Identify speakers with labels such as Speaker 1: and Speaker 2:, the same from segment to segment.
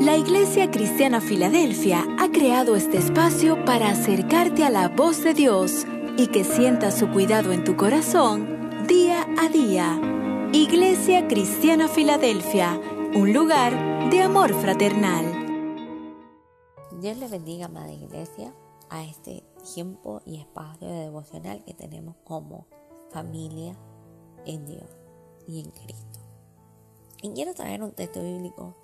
Speaker 1: La Iglesia Cristiana Filadelfia ha creado este espacio para acercarte a la voz de Dios y que sientas su cuidado en tu corazón día a día. Iglesia Cristiana Filadelfia, un lugar de amor fraternal.
Speaker 2: Dios le bendiga, Madre Iglesia, a este tiempo y espacio de devocional que tenemos como familia en Dios y en Cristo. Y quiero traer un texto bíblico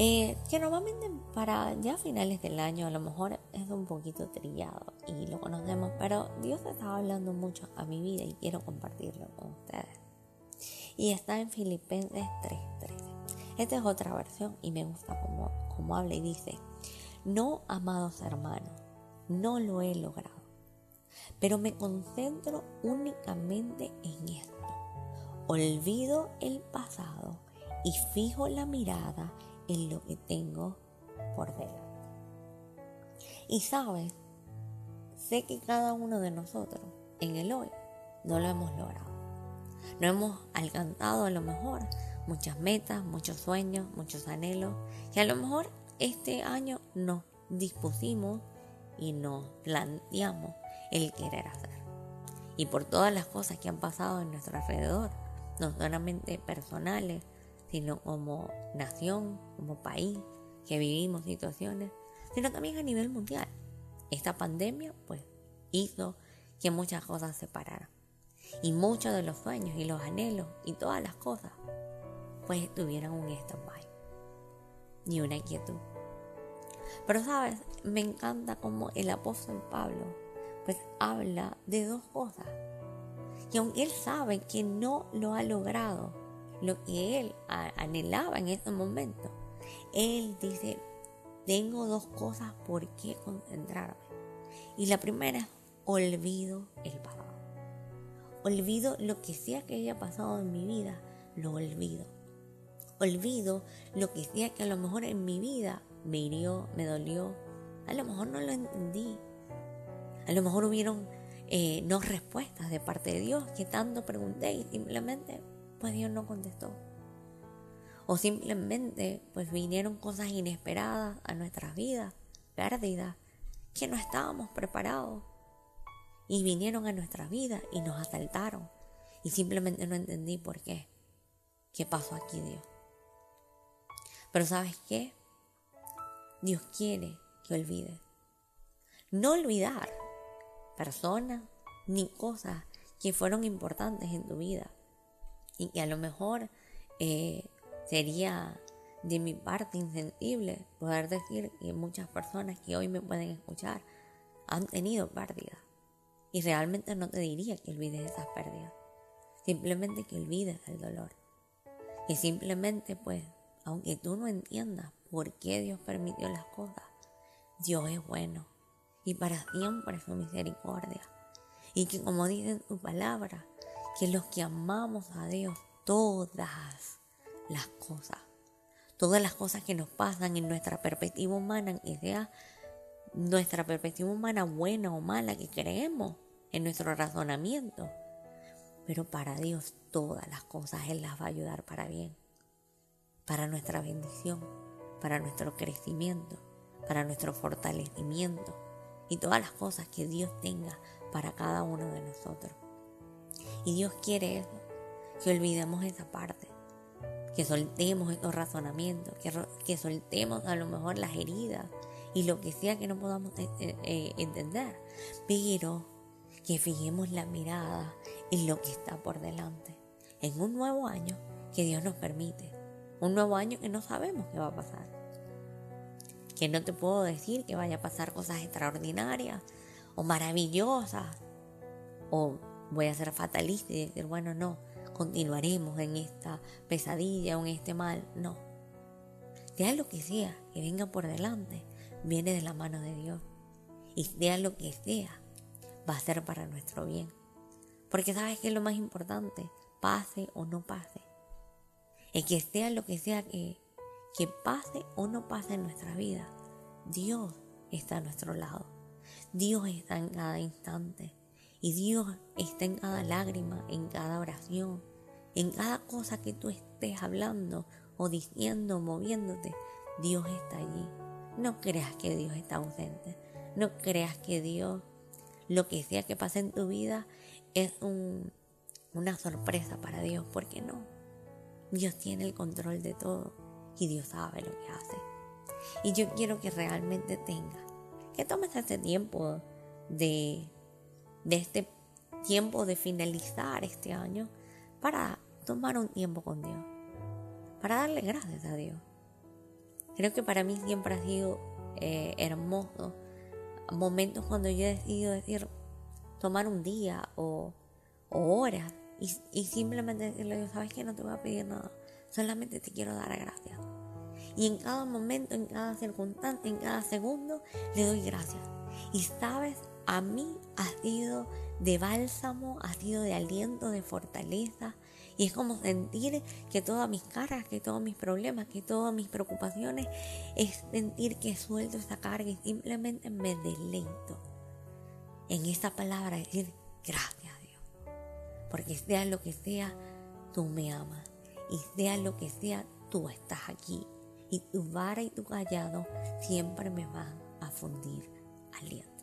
Speaker 2: eh, que normalmente para ya finales del año a lo mejor es un poquito trillado y lo conocemos, pero Dios estaba hablando mucho a mi vida y quiero compartirlo con ustedes. Y está en Filipenses 3:13. Esta es otra versión y me gusta como, como habla y dice, no, amados hermanos, no lo he logrado, pero me concentro únicamente en esto. Olvido el pasado y fijo la mirada en lo que tengo por delante. Y sabes, sé que cada uno de nosotros en el hoy no lo hemos logrado. No hemos alcanzado a lo mejor muchas metas, muchos sueños, muchos anhelos, y a lo mejor este año nos dispusimos y nos planteamos el querer hacer. Y por todas las cosas que han pasado en nuestro alrededor, no solamente personales, sino como nación, como país, que vivimos situaciones, sino también a nivel mundial. Esta pandemia, pues, hizo que muchas cosas se pararan. Y muchos de los sueños y los anhelos y todas las cosas, pues, tuvieran un stand-by y una quietud. Pero, ¿sabes? Me encanta como el apóstol Pablo, pues, habla de dos cosas. Y aunque él sabe que no lo ha logrado, lo que él anhelaba en ese momento. Él dice, tengo dos cosas por qué concentrarme. Y la primera es, olvido el pasado. Olvido lo que sea que haya pasado en mi vida, lo olvido. Olvido lo que sea que a lo mejor en mi vida me hirió, me dolió. A lo mejor no lo entendí. A lo mejor hubieron eh, no respuestas de parte de Dios que tanto pregunté y simplemente pues Dios no contestó. O simplemente pues vinieron cosas inesperadas a nuestras vidas, pérdidas, que no estábamos preparados. Y vinieron a nuestras vidas y nos asaltaron. Y simplemente no entendí por qué. ¿Qué pasó aquí Dios? Pero ¿sabes qué? Dios quiere que olvides. No olvidar personas ni cosas que fueron importantes en tu vida y, a lo mejor eh, sería de mi parte insensible poder decir que muchas personas que hoy me pueden escuchar han tenido pérdidas. Y realmente no te diría que olvides esas pérdidas. Simplemente que olvides el dolor. Y simplemente pues, aunque tú no entiendas por qué Dios permitió las cosas, Dios es bueno. Y para siempre su misericordia. Y que como dice su palabra, que los que amamos a Dios, todas las cosas, todas las cosas que nos pasan en nuestra perspectiva humana, que sea nuestra perspectiva humana buena o mala que creemos en nuestro razonamiento, pero para Dios todas las cosas Él las va a ayudar para bien, para nuestra bendición, para nuestro crecimiento, para nuestro fortalecimiento y todas las cosas que Dios tenga para cada uno de nosotros. Y Dios quiere eso, que olvidemos esa parte, que soltemos estos razonamientos, que, que soltemos a lo mejor las heridas y lo que sea que no podamos eh, eh, eh, entender, pero que fijemos la mirada en lo que está por delante, en un nuevo año que Dios nos permite, un nuevo año que no sabemos qué va a pasar, que no te puedo decir que vaya a pasar cosas extraordinarias o maravillosas o voy a ser fatalista y decir, bueno, no, continuaremos en esta pesadilla o en este mal. No. Sea lo que sea que venga por delante, viene de la mano de Dios. Y sea lo que sea, va a ser para nuestro bien. Porque sabes que es lo más importante, pase o no pase. Es que sea lo que sea que, que pase o no pase en nuestra vida, Dios está a nuestro lado. Dios está en cada instante. Y Dios está en cada lágrima, en cada oración, en cada cosa que tú estés hablando o diciendo, moviéndote. Dios está allí. No creas que Dios está ausente. No creas que Dios, lo que sea que pase en tu vida, es una sorpresa para Dios, porque no. Dios tiene el control de todo y Dios sabe lo que hace. Y yo quiero que realmente tengas, que tomes este tiempo de, de este tiempo de finalizar este año para tomar un tiempo con Dios, para darle gracias a Dios. Creo que para mí siempre ha sido eh, hermoso momentos cuando yo he decidido decir, tomar un día o, horas y, simplemente decirle, sabes que no te voy a pedir nada, solamente te quiero dar gracias. Y en cada momento, en cada circunstancia, en cada segundo, le doy gracias. Y sabes, a mí ha sido de bálsamo, ha sido de aliento, de fortaleza. Y es como sentir que todas mis caras, que todos mis problemas, que todas mis preocupaciones, es sentir que suelto esa carga y simplemente me deleito en esa palabra, decir gracias a Dios. Porque sea lo que sea, tú me amas. Y sea lo que sea, tú estás aquí. Y tu vara y tu callado siempre me van a fundir aliento.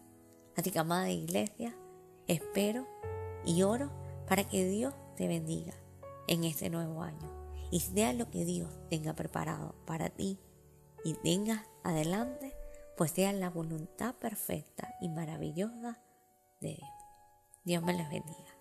Speaker 2: Así que, amada iglesia, espero y oro para que Dios te bendiga en este nuevo año y sea lo que Dios tenga preparado para ti y tengas adelante, pues sea la voluntad perfecta y maravillosa de Dios. Dios me les bendiga.